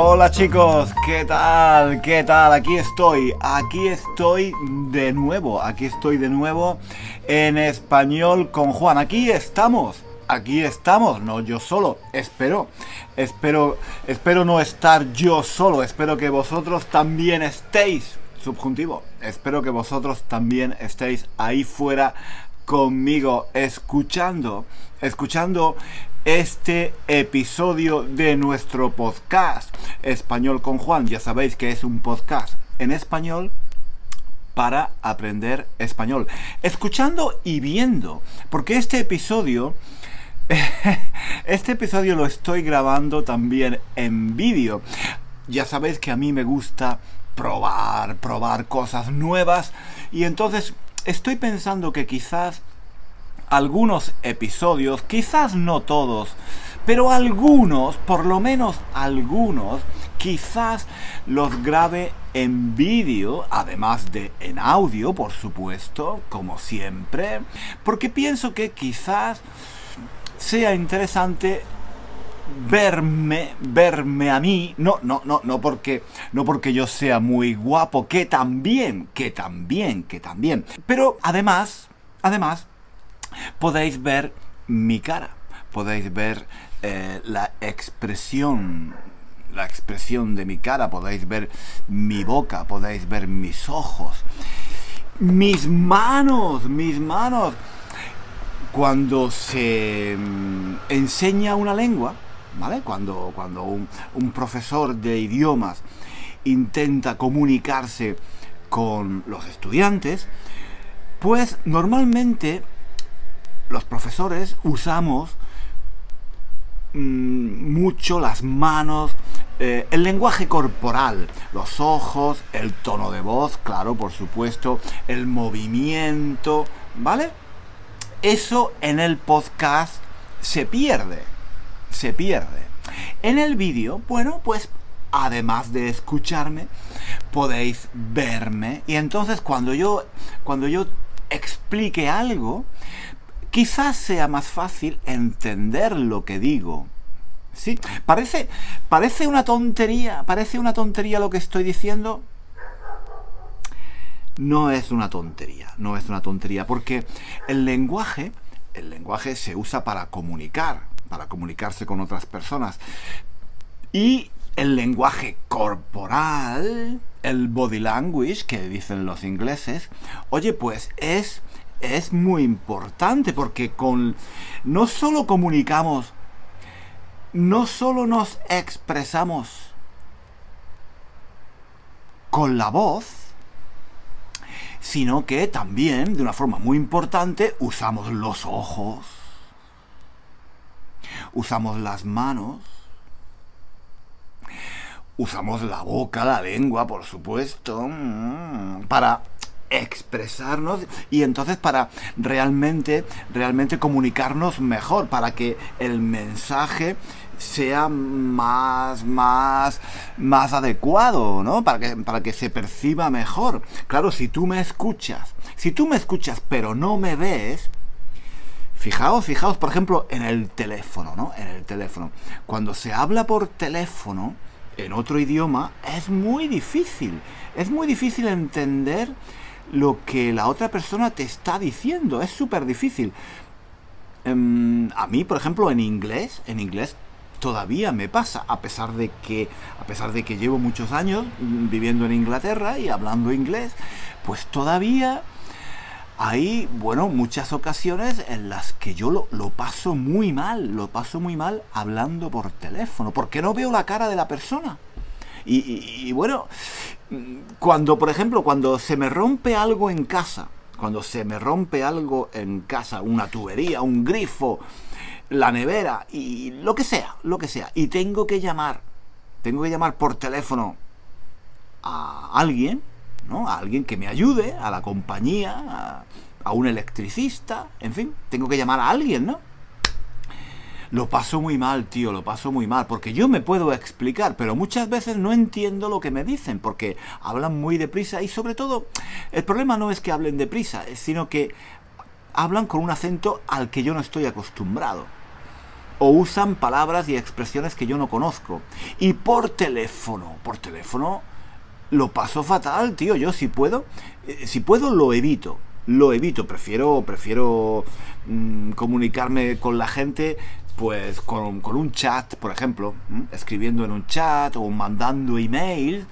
Hola chicos, ¿qué tal? ¿Qué tal? Aquí estoy, aquí estoy de nuevo, aquí estoy de nuevo en español con Juan. Aquí estamos, aquí estamos, no yo solo, espero, espero, espero no estar yo solo, espero que vosotros también estéis, subjuntivo, espero que vosotros también estéis ahí fuera conmigo, escuchando, escuchando este episodio de nuestro podcast Español con Juan. Ya sabéis que es un podcast en español para aprender español. Escuchando y viendo, porque este episodio... Este episodio lo estoy grabando también en vídeo. Ya sabéis que a mí me gusta probar, probar cosas nuevas y entonces estoy pensando que quizás algunos episodios, quizás no todos, pero algunos, por lo menos algunos, quizás los grabe en vídeo, además de en audio, por supuesto, como siempre, porque pienso que quizás sea interesante verme, verme a mí, no, no, no, no porque, no porque yo sea muy guapo, que también, que también, que también, pero además, además, podéis ver mi cara, podéis ver eh, la expresión la expresión de mi cara, podéis ver mi boca, podéis ver mis ojos, mis manos, mis manos. Cuando se mm, enseña una lengua, ¿vale? Cuando, cuando un, un profesor de idiomas intenta comunicarse con los estudiantes, pues normalmente los profesores usamos mm, mucho las manos, eh, el lenguaje corporal, los ojos, el tono de voz, claro, por supuesto, el movimiento, ¿vale? Eso en el podcast se pierde, se pierde. En el vídeo, bueno, pues además de escucharme, podéis verme y entonces cuando yo cuando yo explique algo, quizás sea más fácil entender lo que digo. ¿Sí? Parece, parece una tontería, parece una tontería lo que estoy diciendo. No es una tontería, no es una tontería, porque el lenguaje, el lenguaje se usa para comunicar, para comunicarse con otras personas. Y el lenguaje corporal, el body language que dicen los ingleses, oye, pues es es muy importante porque con no solo comunicamos, no solo nos expresamos con la voz, sino que también, de una forma muy importante, usamos los ojos, usamos las manos, usamos la boca, la lengua, por supuesto, mm, para expresarnos y entonces para realmente realmente comunicarnos mejor para que el mensaje sea más más más adecuado, ¿no? Para que para que se perciba mejor. Claro, si tú me escuchas, si tú me escuchas pero no me ves, Fijaos, fijaos, por ejemplo, en el teléfono, ¿no? En el teléfono. Cuando se habla por teléfono en otro idioma, es muy difícil. Es muy difícil entender lo que la otra persona te está diciendo. Es súper difícil. Em, a mí, por ejemplo, en inglés, en inglés todavía me pasa, a pesar de que, a pesar de que llevo muchos años viviendo en Inglaterra y hablando inglés, pues todavía hay, bueno, muchas ocasiones en las que yo lo, lo, paso muy mal, lo paso muy mal hablando por teléfono, porque no veo la cara de la persona. Y, bueno, cuando, por ejemplo, cuando se me rompe algo en casa, cuando se me rompe algo en casa, una tubería, un grifo, la nevera y lo que sea, lo que sea, y tengo que llamar, tengo que llamar por teléfono a alguien, ¿no? A alguien que me ayude, a la compañía, a, a un electricista, en fin, tengo que llamar a alguien, ¿no? Lo paso muy mal, tío, lo paso muy mal, porque yo me puedo explicar, pero muchas veces no entiendo lo que me dicen, porque hablan muy deprisa y sobre todo, el problema no es que hablen deprisa, sino que hablan con un acento al que yo no estoy acostumbrado. O usan palabras y expresiones que yo no conozco. Y por teléfono, por teléfono, lo paso fatal, tío. Yo si puedo, eh, si puedo lo evito lo evito, prefiero, prefiero mm, comunicarme con la gente pues con, un chat, por ejemplo, escribiendo en un chat o mandando email,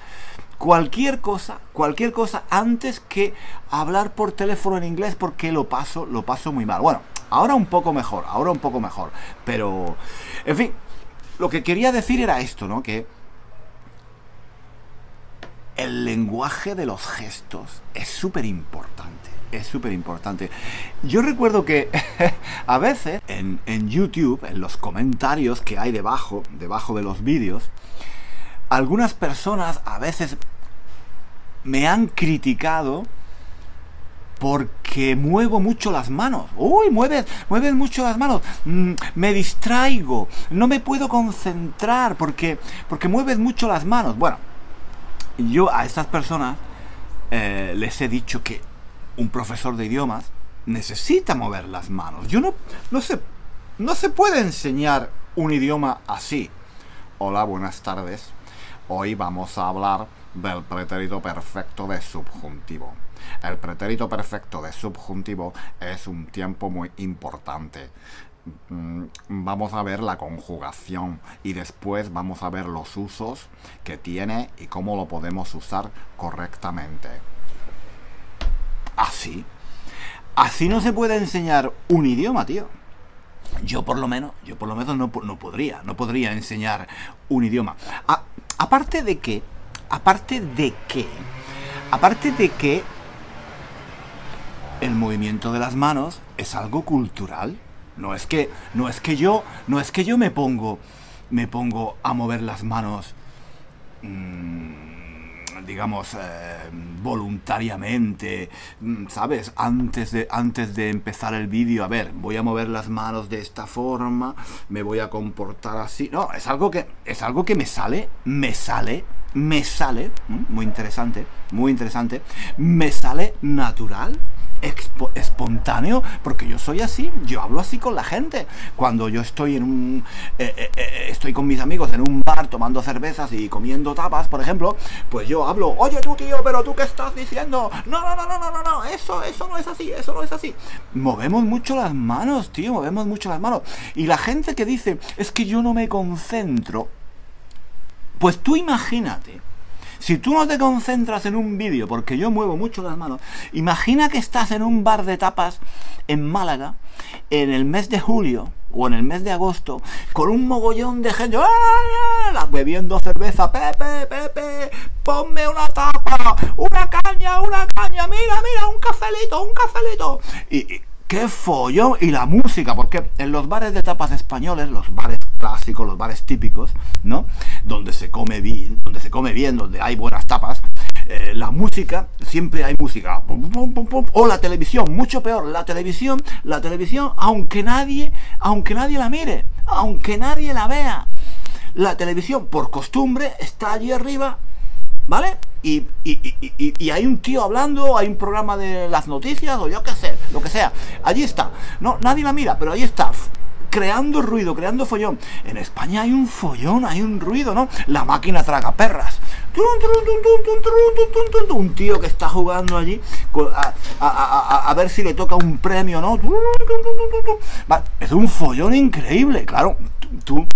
cualquier cosa, cualquier cosa antes que hablar por teléfono en inglés porque lo paso, lo paso muy mal. Bueno, ahora un poco mejor, ahora un poco mejor, pero en fin, lo que quería decir era esto, ¿no? Que el lenguaje de los gestos es súper importante es súper importante. Yo recuerdo que a veces en, YouTube, en los comentarios que hay debajo, debajo de los vídeos, algunas personas a veces me han criticado porque muevo mucho las manos. Uy, mueves, mueves mucho las manos. Mm, me distraigo. No me puedo concentrar porque, porque mueves mucho las manos. Bueno, yo a estas personas eh, les he dicho que un profesor de idiomas necesita mover las manos. Yo no, no sé, no se puede enseñar un idioma así. Hola, buenas tardes. Hoy vamos a hablar del pretérito perfecto de subjuntivo. El pretérito perfecto de subjuntivo es un tiempo muy importante. Mm, vamos a ver la conjugación y después vamos a ver los usos que tiene y cómo lo podemos usar correctamente así. Así no se puede enseñar un idioma, tío. Yo por lo menos, yo por lo menos no, podría, no podría enseñar un idioma. aparte de que, aparte de que, aparte de que el movimiento de las manos es algo cultural. No es que, no es que yo, no es que yo me pongo, me pongo a mover las manos. Mmm, digamos, eh, voluntariamente, mm, ¿sabes? Antes de, antes de empezar el vídeo, a ver, voy a mover las manos de esta forma, me voy a comportar así. No, es algo que, es algo que me sale, me sale, me sale, muy interesante, muy interesante, me sale natural espontáneo, porque yo soy así, yo hablo así con la gente. Cuando yo estoy en un. Eh, eh, eh, estoy con mis amigos en un bar tomando cervezas y comiendo tapas, por ejemplo, pues yo hablo, oye tú tío, pero tú qué estás diciendo. No, no, no, no, no, no, no, eso, eso no es así, eso no es así. Movemos mucho las manos, tío, movemos mucho las manos. Y la gente que dice, es que yo no me concentro, pues tú imagínate si tú no te concentras en un vídeo, porque yo muevo mucho las manos, imagina que estás en un bar de tapas en Málaga en el mes de julio o en el mes de agosto con un mogollón de gente ¡ah! bebiendo cerveza, Pepe, Pepe, ponme una tapa, una caña, una caña, mira, mira, un cafelito, un cafelito. y ¡Qué follón! Y la música, porque en los bares de tapas españoles, los bares clásicos, los bares típicos, ¿no? Donde se come bien, donde se come bien, donde hay buenas tapas, eh, la música, siempre hay música. o la televisión, mucho peor, la televisión, la televisión, aunque nadie, aunque nadie la mire, aunque nadie la vea, la televisión, por costumbre, está allí arriba ¿vale? Y, hay un tío hablando, hay un programa de las noticias, o yo qué sé, lo que sea. Allí está. No, nadie la mira, pero ahí está. Creando ruido, creando follón. En España hay un follón, hay un ruido, ¿no? La máquina traga perras. Un tío que está jugando allí a, ver si le toca un premio, ¿no? Es un follón increíble. Claro, tú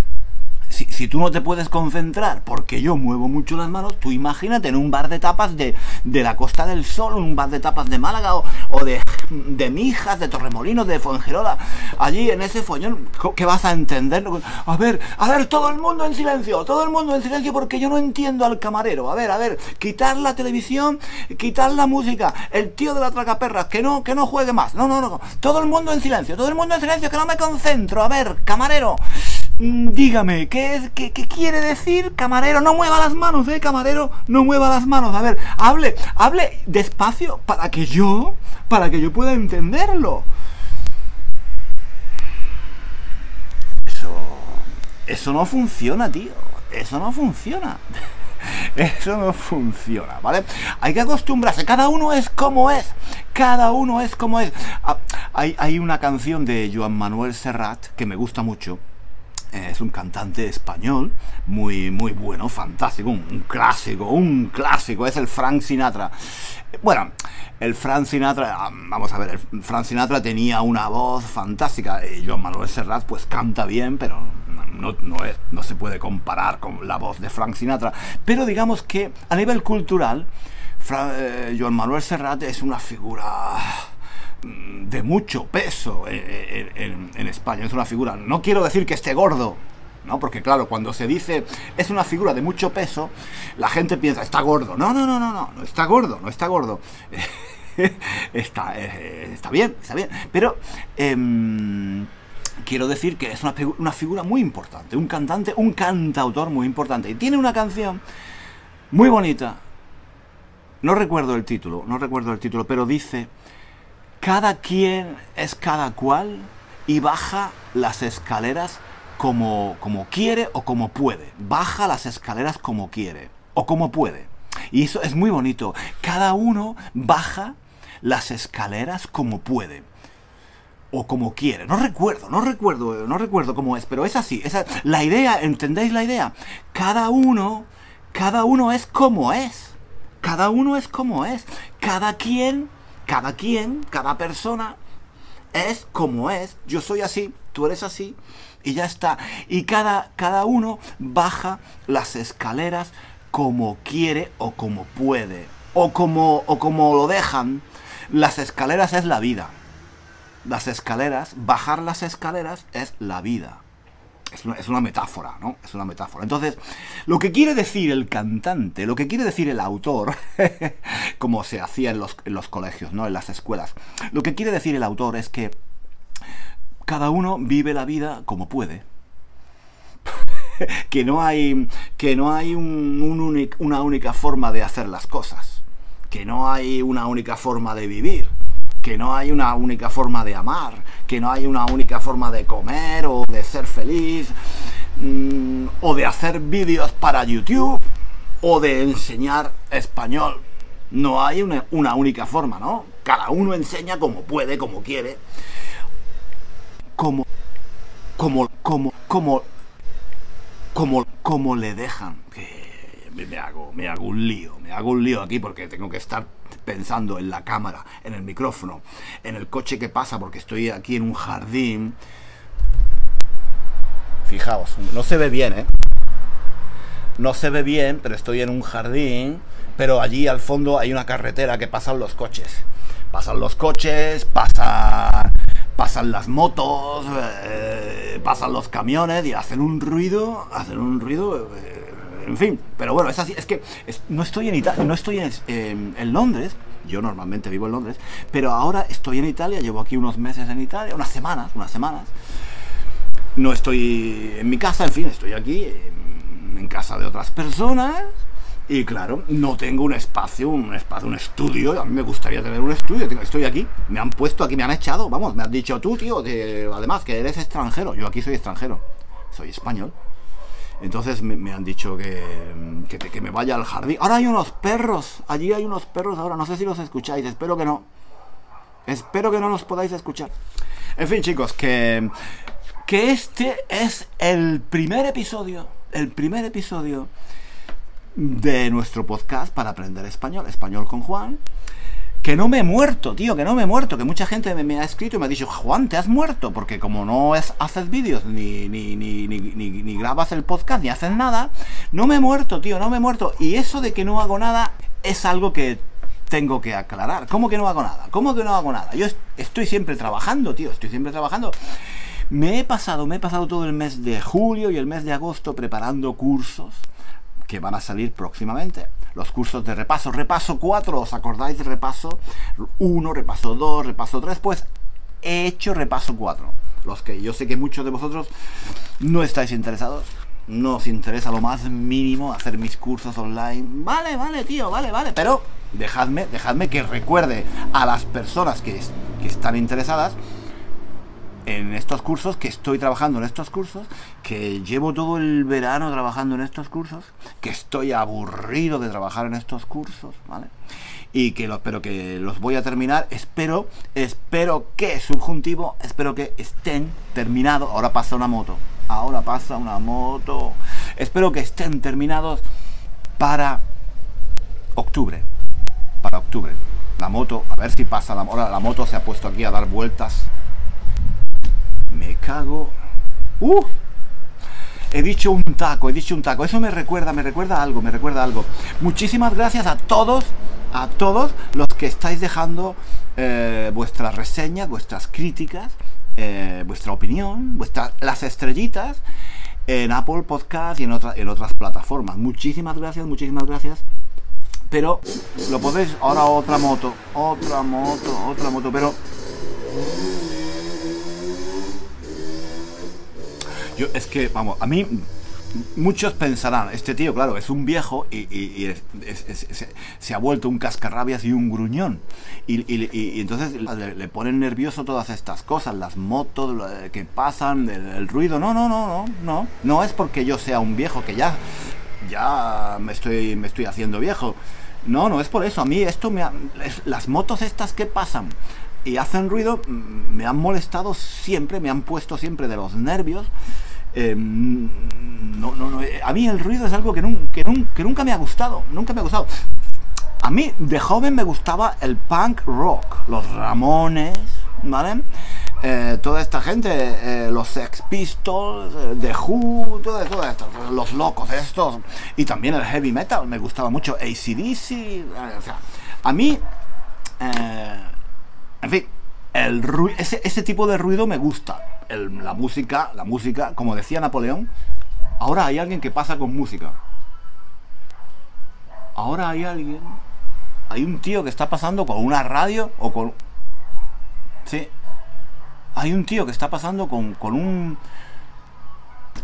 si, si, tú no te puedes concentrar porque yo muevo mucho las manos, tú imagínate en un bar de tapas de, de la Costa del Sol, un bar de tapas de Málaga o, o de, de Mijas, de Torremolinos, de Fuengirola, allí en ese follón, ¿qué vas a entender? A ver, a ver, todo el mundo en silencio, todo el mundo en silencio porque yo no entiendo al camarero. A ver, a ver, quitar la televisión, quitar la música, el tío de la tracaperras, que no, que no juegue más. No, no, no, todo el mundo en silencio, todo el mundo en silencio, que no me concentro. A ver, camarero. Mm, dígame, ¿qué, es, qué, ¿qué, quiere decir, camarero? No mueva las manos, ¿eh, camarero? No mueva las manos. A ver, hable, hable despacio para que yo, para que yo pueda entenderlo. Eso, eso no funciona, tío. Eso no funciona. Eso no funciona, ¿vale? Hay que acostumbrarse, cada uno es como es, cada uno es como es. Ah, hay, hay una canción de Joan Manuel Serrat que me gusta mucho, es un cantante español muy, muy bueno, fantástico, un, clásico, un clásico, es el Frank Sinatra. Bueno, el Frank Sinatra, vamos a ver, el Frank Sinatra tenía una voz fantástica, y Joan Manuel Serrat pues canta bien, pero no, no, es, no se puede comparar con la voz de Frank Sinatra. Pero digamos que a nivel cultural, eh, Joan Manuel Serrat es una figura de mucho peso en, España. Es una figura. No quiero decir que esté gordo, ¿no? Porque claro, cuando se dice es una figura de mucho peso, la gente piensa, está gordo. No, no, no, no, no, no está gordo, no está gordo. está, eh, está bien, está bien. Pero eh, quiero decir que es una, una figura muy importante, un cantante, un cantautor muy importante. Y tiene una canción muy bonita. No recuerdo el título, no recuerdo el título, pero dice cada quien es cada cual y baja las escaleras como, como quiere o como puede. Baja las escaleras como quiere o como puede. Y eso es muy bonito. Cada uno baja las escaleras como puede. O como quiere. No recuerdo, no recuerdo, no recuerdo cómo es, pero es así. La idea, ¿entendéis la idea? Cada uno, cada uno es como es. Cada uno es como es. Cada quien cada quien, cada persona es como es. Yo soy así, tú eres así y ya está. Y cada, cada uno baja las escaleras como quiere o como puede. O como, o como lo dejan. Las escaleras es la vida. Las escaleras, bajar las escaleras es la vida. Es una, es una, metáfora, ¿no? Es una metáfora. Entonces, lo que quiere decir el cantante, lo que quiere decir el autor, como se hacía en los, en los colegios, ¿no? En las escuelas, lo que quiere decir el autor es que cada uno vive la vida como puede. que no hay, que no hay una única forma de hacer las cosas. Que no hay una única forma de vivir que no hay una única forma de amar, que no hay una única forma de comer o de ser feliz, mmm, o de hacer vídeos para YouTube, o de enseñar español. No hay una, una, única forma, ¿no? Cada uno enseña como puede, como quiere, como, como, como, como, como, como le dejan. Que me hago, me hago un lío, me hago un lío aquí porque tengo que estar pensando en la cámara, en el micrófono, en el coche que pasa, porque estoy aquí en un jardín. Fijaos, no se ve bien, ¿eh? No se ve bien, pero estoy en un jardín, pero allí al fondo hay una carretera que pasan los coches. Pasan los coches, pasan, pasan las motos, eh, pasan los camiones y hacen un ruido, hacen un ruido... Eh, en fin, pero bueno, es así, es que no estoy en Italia, no estoy en, en, en, Londres, yo normalmente vivo en Londres, pero ahora estoy en Italia, llevo aquí unos meses en Italia, unas semanas, unas semanas. No estoy en mi casa, en fin, estoy aquí en, en casa de otras personas. Y claro, no tengo un espacio, un espacio, un estudio. A mí me gustaría tener un estudio. Estoy aquí. Me han puesto aquí, me han echado. Vamos, me han dicho tú, tío. De, además, que eres extranjero. Yo aquí soy extranjero. Soy español. Entonces me, han dicho que, que, que, me vaya al jardín. Ahora hay unos perros. Allí hay unos perros ahora. No sé si los escucháis. Espero que no. Espero que no los podáis escuchar. En fin, chicos, que, que este es el primer episodio. El primer episodio de nuestro podcast para aprender español. Español con Juan. Que no me he muerto, tío, que no me he muerto, que mucha gente me, ha escrito y me ha dicho, Juan, te has muerto, porque como no es, haces vídeos, ni, ni, ni, ni, grabas el podcast, ni haces nada, no me he muerto, tío, no me he muerto. Y eso de que no hago nada es algo que tengo que aclarar. ¿Cómo que no hago nada? ¿Cómo que no hago nada? Yo estoy siempre trabajando, tío, estoy siempre trabajando. Me he pasado, me he pasado todo el mes de julio y el mes de agosto preparando cursos que van a salir próximamente. Los cursos de repaso, repaso 4, ¿os acordáis repaso 1, repaso 2, repaso 3? Pues he hecho repaso 4. Los que yo sé que muchos de vosotros no estáis interesados, no os interesa lo más mínimo hacer mis cursos online. Vale, vale, tío, vale, vale. Pero dejadme, dejadme que recuerde a las personas que, que están interesadas en estos cursos, que estoy trabajando en estos cursos, que llevo todo el verano trabajando en estos cursos, que estoy aburrido de trabajar en estos cursos, ¿vale? Y que lo, pero que los voy a terminar, espero, espero que, subjuntivo, espero que estén terminados. Ahora pasa una moto, ahora pasa una moto. Espero que estén terminados para octubre, para octubre. La moto, a ver si pasa la, ahora la moto se ha puesto aquí a dar vueltas me cago. ¡Uh! He dicho un taco, he dicho un taco. Eso me recuerda, me recuerda algo, me recuerda algo. Muchísimas gracias a todos, a todos los que estáis dejando eh, vuestras reseñas, vuestras críticas, eh, vuestra opinión, vuestras, las estrellitas en Apple Podcast y en, en otras plataformas. Muchísimas gracias, muchísimas gracias. Pero lo podéis, ahora otra moto, otra moto, otra moto, pero es que, vamos, a mí muchos pensarán, este tío, claro, es un viejo y, se ha vuelto un cascarrabias y un gruñón. Y, entonces le, ponen nervioso todas estas cosas, las motos que pasan, el, ruido. No, no, no, no, no. No es porque yo sea un viejo, que ya, ya me estoy, me estoy haciendo viejo. No, no es por eso. A mí esto me las motos estas que pasan y hacen ruido mm, me han molestado siempre, me han puesto siempre de los nervios. Em, no, no, no, eh, a mí el ruido es algo que, nunca me ha gustado, nunca me ha gustado. A mí de joven me gustaba el punk rock, los Ramones, ¿vale? Eh, toda esta gente, eh, los Sex Pistols, The Who, todo, esto, los locos estos, y también el heavy metal, me gustaba mucho ACDC, o sea, a mí, en fin, ese tipo de ruido me gusta la música, la música, como decía Napoleón, ahora hay alguien que pasa con música. Ahora hay alguien, hay un tío que está pasando con una radio o con... Sí, hay un tío que está pasando con, con un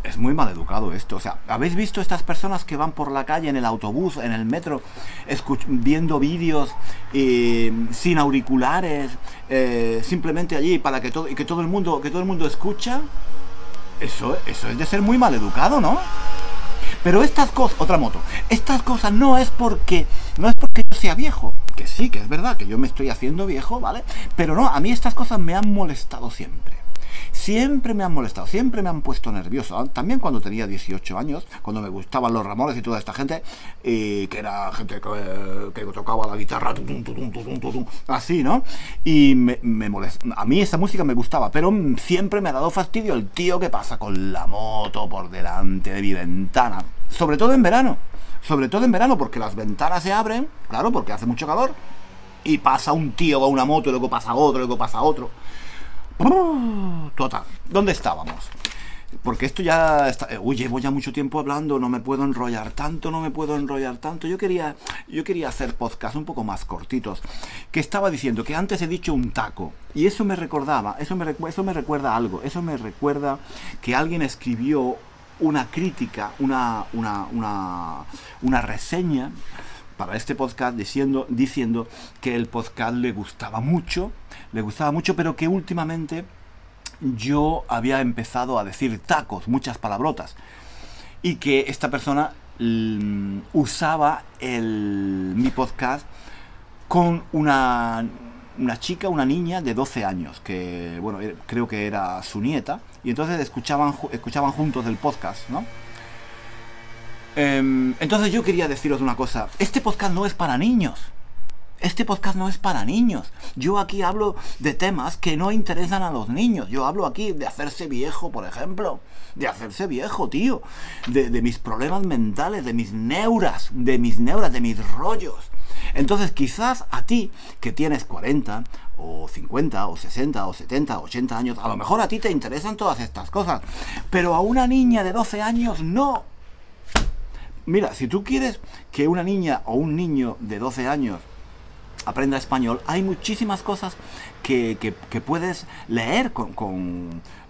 es muy mal educado esto. O sea, ¿habéis visto estas personas que van por la calle, en el autobús, en el metro, viendo vídeos eh, sin auriculares, eh, simplemente allí para que todo, que todo el mundo, que todo el mundo escucha? Eso, eso es de ser muy mal educado, ¿no? Pero estas cosas, otra moto, estas cosas no es porque, no es porque yo sea viejo, que sí, que es verdad que yo me estoy haciendo viejo, ¿vale? Pero no, a mí estas cosas me han molestado siempre siempre me han molestado, siempre me han puesto nervioso. También cuando tenía 18 años, cuando me gustaban los Ramones y toda esta gente, que era gente que, tocaba la guitarra, así, ¿no? Y me, me A mí esa música me gustaba, pero siempre me ha dado fastidio el tío que pasa con la moto por delante de mi ventana. Sobre todo en verano. Sobre todo en verano, porque las ventanas se abren, claro, porque hace mucho calor, y pasa un tío con una moto, y luego pasa otro, y luego pasa otro. Total. ¿Dónde estábamos? Porque esto ya está. Eh, uy, llevo ya mucho tiempo hablando, no me puedo enrollar tanto, no me puedo enrollar tanto. Yo quería, yo quería hacer podcast un poco más cortitos. Que estaba diciendo que antes he dicho un taco. Y eso me recordaba, eso me, eso me recuerda algo. Eso me recuerda que alguien escribió una crítica, una, una, una, una reseña para este podcast diciendo, diciendo que el podcast le gustaba mucho, le gustaba mucho, pero que últimamente yo había empezado a decir tacos, muchas palabrotas, y que esta persona mm, usaba el, mi podcast con una, una chica, una niña de 12 años, que bueno, creo que era su nieta, y entonces escuchaban, escuchaban juntos el podcast, ¿no? Em, entonces yo quería deciros una cosa. Este podcast no es para niños. este podcast no es para niños. Yo aquí hablo de temas que no interesan a los niños. Yo hablo aquí de hacerse viejo, por ejemplo. De hacerse viejo, tío. De, mis problemas mentales, de mis neuras, de mis neuras, de mis rollos. Entonces quizás a ti, que tienes 40 o 50 o 60 o 70 o 80 años, a lo mejor a ti te interesan todas estas cosas, pero a una niña de 12 años no. Mira, si tú quieres que una niña o un niño de 12 años aprenda español, hay muchísimas cosas que, puedes leer con,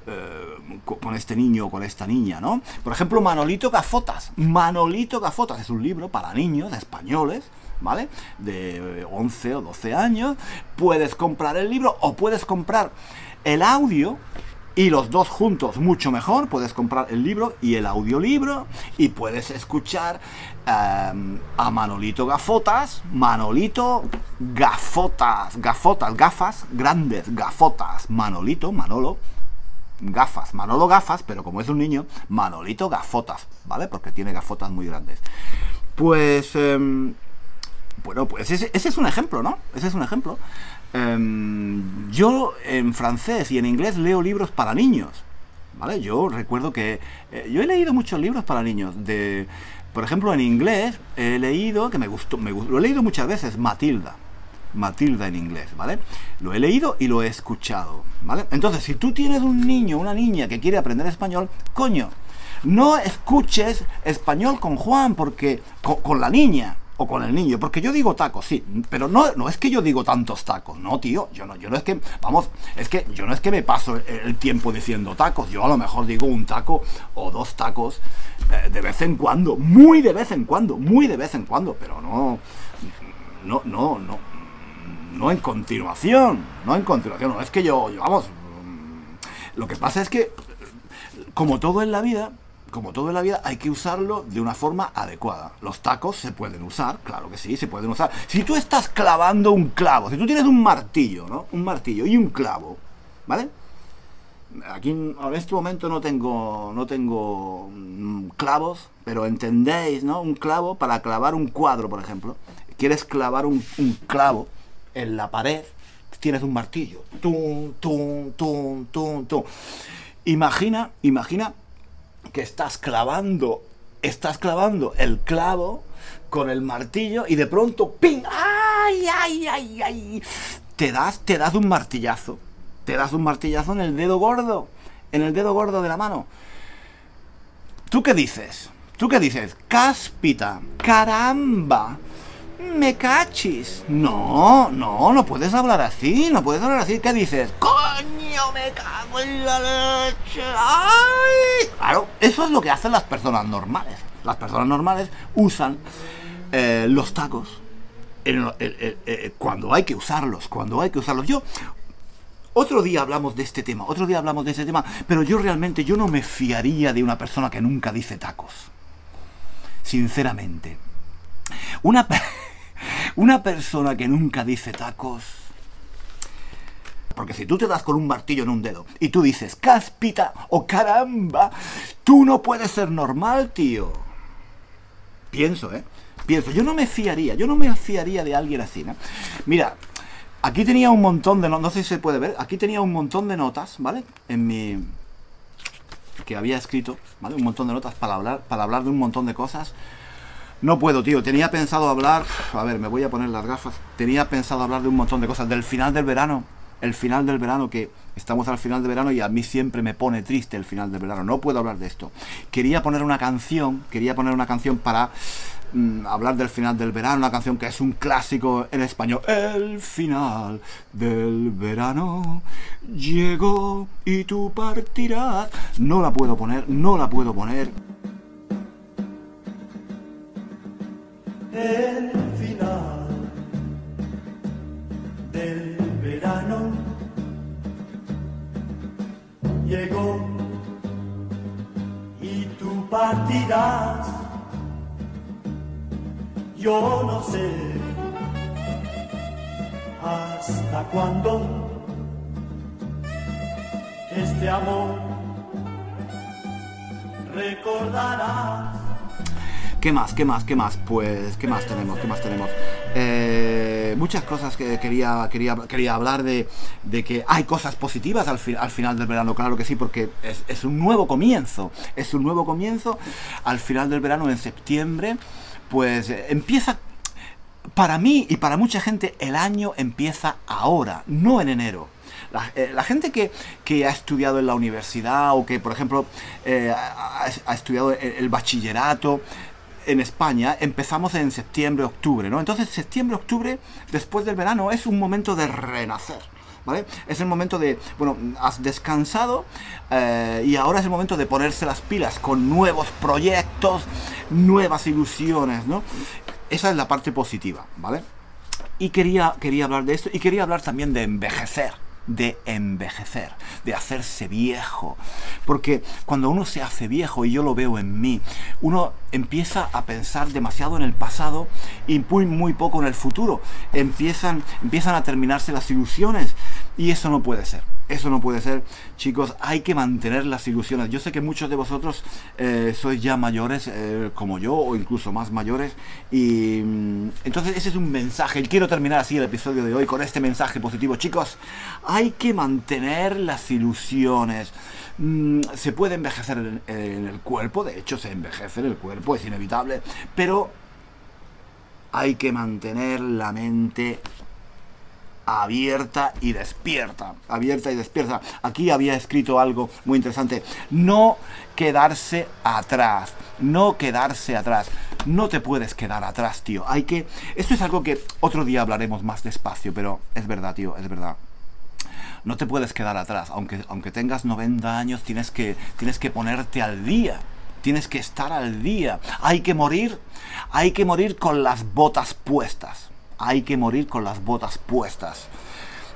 eh, con, con, este niño o con esta niña, ¿no? Por ejemplo, Manolito Gafotas. Manolito Gafotas es un libro para niños españoles ¿vale? De 11 o 12 años, puedes comprar el libro o puedes comprar el audio y los dos juntos mucho mejor. Puedes comprar el libro y el audiolibro y puedes escuchar em, a Manolito Gafotas, Manolito Gafotas, Gafotas, gafas grandes, Gafotas, Manolito, Manolo. Gafas, Manolo gafas, pero como es un niño, Manolito gafotas, ¿vale? Porque tiene gafotas muy grandes. Pues em, bueno, pues ese, es un ejemplo, ¿no? Ese es un ejemplo. Em, yo en francés y en inglés leo libros para niños, ¿vale? Yo recuerdo que eh, yo he leído muchos libros para niños. De, por ejemplo, en inglés he leído, que me gustó, me lo he leído muchas veces, Matilda. Matilda en inglés, ¿vale? Lo he leído y lo he escuchado, ¿vale? Entonces, si tú tienes un niño, una niña que quiere aprender español, coño, no escuches español con Juan, porque con la niña, o con el niño, porque yo digo tacos, sí, pero no, no es que yo digo tantos tacos, no, tío, yo no, yo no es que, vamos, es que yo no es que me paso el tiempo diciendo tacos, yo a lo mejor digo un taco o dos tacos eh, de vez en cuando, muy de vez en cuando, muy de vez en cuando, pero no, no, no, no, no en continuación, no en continuación, no es que yo, yo vamos, lo que pasa es que, como todo en la vida, como todo en la vida, hay que usarlo de una forma adecuada. Los tacos se pueden usar, claro que sí, se pueden usar. Si tú estás clavando un clavo, si tú tienes un martillo, ¿no? Un martillo y un clavo, ¿vale? Aquí en este momento no tengo, no tengo mm, clavos, pero entendéis, ¿no? Un clavo para clavar un cuadro, por ejemplo. Quieres clavar un, clavo en la pared, tienes un martillo. Tum, tum, tum, tum, tum. Imagina, imagina que estás clavando, estás clavando el clavo con el martillo y de pronto ¡ping! ¡Ay, ay, ay, ay! Te das, te das un martillazo. Te das un martillazo en el dedo gordo, en el dedo gordo de la mano. ¿Tú qué dices? ¿Tú qué dices? Cáspita, caramba, me cachis. No, no, no puedes hablar así, no puedes hablar así. ¿Qué dices? Coño, me cago en la leche. ¡Ay! Claro, eso es lo que hacen las personas normales. Las personas normales usan eh, los tacos eh, cuando hay que usarlos, cuando hay que usarlos. Yo otro día hablamos de este tema, otro día hablamos de este tema, pero yo realmente yo no me fiaría de una persona que nunca dice tacos. Sinceramente. Una Una persona que nunca dice tacos. Porque si tú te das con un martillo en un dedo y tú dices cáspita o caramba, tú no puedes ser normal, tío. Pienso, ¿eh? Pienso, yo no me fiaría, yo no me fiaría de alguien así, ¿no? Mira, aquí tenía un montón de notas, no sé si se puede ver, aquí tenía un montón de notas, ¿vale? En mi... que había escrito, ¿vale? Un montón de notas para hablar, para hablar de un montón de cosas. No puedo, tío. Tenía pensado hablar. A ver, me voy a poner las gafas. Tenía pensado hablar de un montón de cosas. Del final del verano. El final del verano, que estamos al final del verano y a mí siempre me pone triste el final del verano. No puedo hablar de esto. Quería poner una canción. Quería poner una canción para mm, hablar del final del verano. Una canción que es un clásico en español. El final del verano llegó y tú partirás. No la puedo poner, no la puedo poner. El final del verano llegó y tú partirás. Yo no sé hasta cuándo este amor recordarás. ¿Qué más? ¿Qué más? ¿Qué más? Pues, ¿qué más tenemos? ¿Qué más tenemos? Eh, muchas cosas que quería, quería, quería hablar de, de que hay cosas positivas al, fi- al final del verano, claro que sí, porque es, un nuevo comienzo, es un nuevo comienzo al final del verano, en septiembre, pues eh, empieza para mí y para mucha gente el año empieza ahora, no en enero. La, eh, gente que, que ha estudiado en la universidad o que, por ejemplo, ha, estudiado el bachillerato en España, empezamos en septiembre, octubre, ¿no? Entonces, septiembre, octubre, después del verano, es un momento de renacer. ¿Vale? Es el momento de, bueno, has descansado eh, y ahora es el momento de ponerse las pilas con nuevos proyectos, nuevas ilusiones, ¿no? Esa es la parte positiva, ¿vale? Y quería, quería hablar de esto y quería hablar también de envejecer, de envejecer, de hacerse viejo. Porque cuando uno se hace viejo, y yo lo veo en mí, uno empieza a pensar demasiado en el pasado y muy, muy poco en el futuro. Empiezan, empiezan a terminarse las ilusiones y eso no puede ser. Eso no puede ser, chicos, hay que mantener las ilusiones. Yo sé que muchos de vosotros eh, sois ya mayores eh, como yo o incluso más mayores y mm, entonces ese es un mensaje. Y quiero terminar así el episodio de hoy con este mensaje positivo. Chicos, hay que mantener las ilusiones. Mm, se puede envejecer en, en el cuerpo, de hecho se envejece en el cuerpo, es inevitable, pero hay que mantener la mente abierta y despierta. Abierta y despierta. Aquí había escrito algo muy interesante. No quedarse atrás. No quedarse atrás. No te puedes quedar atrás, tío. Hay que... Esto es algo que otro día hablaremos más despacio, pero es verdad, tío, es verdad. No te puedes quedar atrás. Aunque, aunque tengas 90 años, tienes que, tienes que ponerte al día. Tienes que estar al día. Hay que morir. Hay que morir con las botas puestas hay que morir con las botas puestas.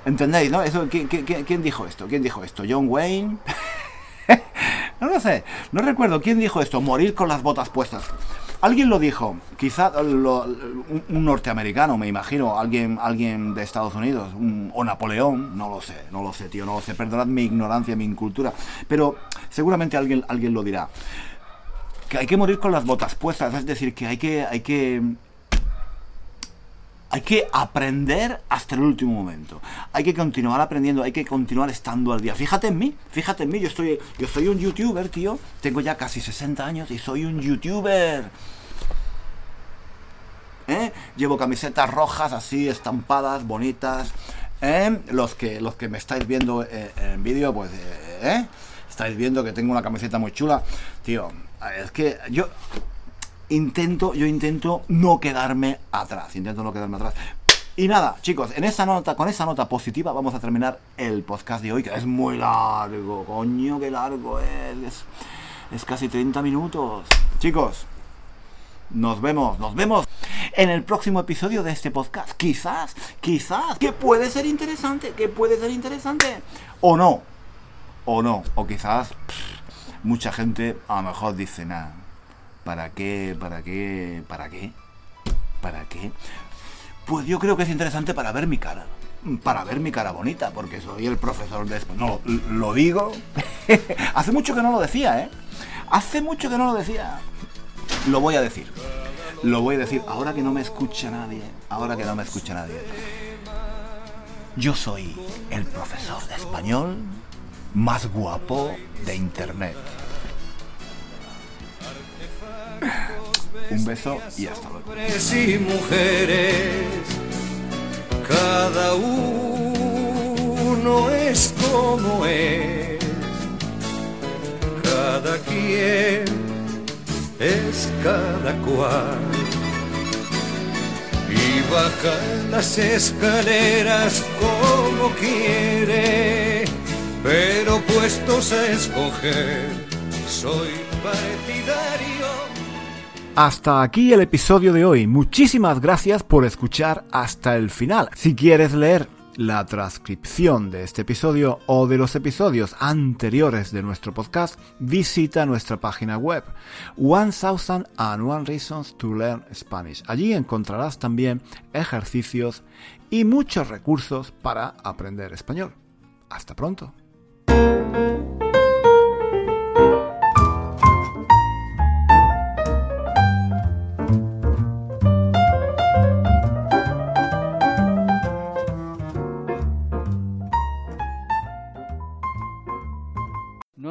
¿Entendéis, no? Eso, ¿quién, dijo esto? ¿Quién dijo esto? ¿John Wayne? no lo sé, no recuerdo quién dijo esto, morir con las botas puestas. Alguien lo dijo, quizá un, norteamericano, me imagino, alguien, alguien de Estados Unidos, un, o Napoleón, no lo sé, no lo sé, tío, no lo sé, perdonad mi ignorancia, mi incultura, pero seguramente alguien, alguien lo dirá. Que hay que morir con las botas puestas, es decir, que hay que, hay que hay que aprender hasta el último momento. Hay que continuar aprendiendo, hay que continuar estando al día. Fíjate en mí, fíjate en mí. Yo estoy, yo soy un youtuber, tío. Tengo ya casi 60 años y soy un youtuber. ¿Eh? Llevo camisetas rojas así, estampadas, bonitas. ¿Eh? Los, que, los que me estáis viendo eh, en vídeo, pues, ¿eh? Estáis viendo que tengo una camiseta muy chula. Tío, es que yo intento, yo intento no quedarme atrás, intento no quedarme atrás. Y nada, chicos, en esa nota, con esa nota positiva vamos a terminar el podcast de hoy, que es muy largo, coño, qué largo es, es, es casi 30 minutos. Chicos, nos vemos, nos vemos en el próximo episodio de este podcast. Quizás, quizás, que puede ser interesante, que puede ser interesante, o no, o no, o quizás mucha gente a lo mejor dice nada. ¿Para qué? ¿Para qué? ¿Para qué? ¿Para qué? Pues yo creo que es interesante para ver mi cara. Para ver mi cara bonita, porque soy el profesor de español. No, lo digo. Hace mucho que no lo decía, ¿eh? Hace mucho que no lo decía. Lo voy a decir. Lo voy a decir ahora que no me escucha nadie. Ahora que no me escucha nadie. Yo soy el profesor de español más guapo de internet. Un beso y hasta luego. Y mujeres, cada uno es como es, cada quien es cada cual. Y baja las escaleras como quiere, pero puestos a escoger, soy partidario. Hasta aquí el episodio de hoy. Muchísimas gracias por escuchar hasta el final. Si quieres leer la transcripción de este episodio o de los episodios anteriores de nuestro podcast, visita nuestra página web One Thousand and One Reasons to Learn Spanish. Allí encontrarás también ejercicios y muchos recursos para aprender español. Hasta pronto.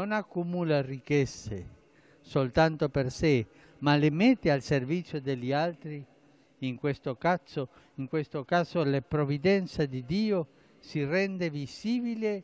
Non accumula ricchezze soltanto per sé, ma le mette al servizio degli altri, in questo caso, in questo caso la provvidenza di Dio si rende visibile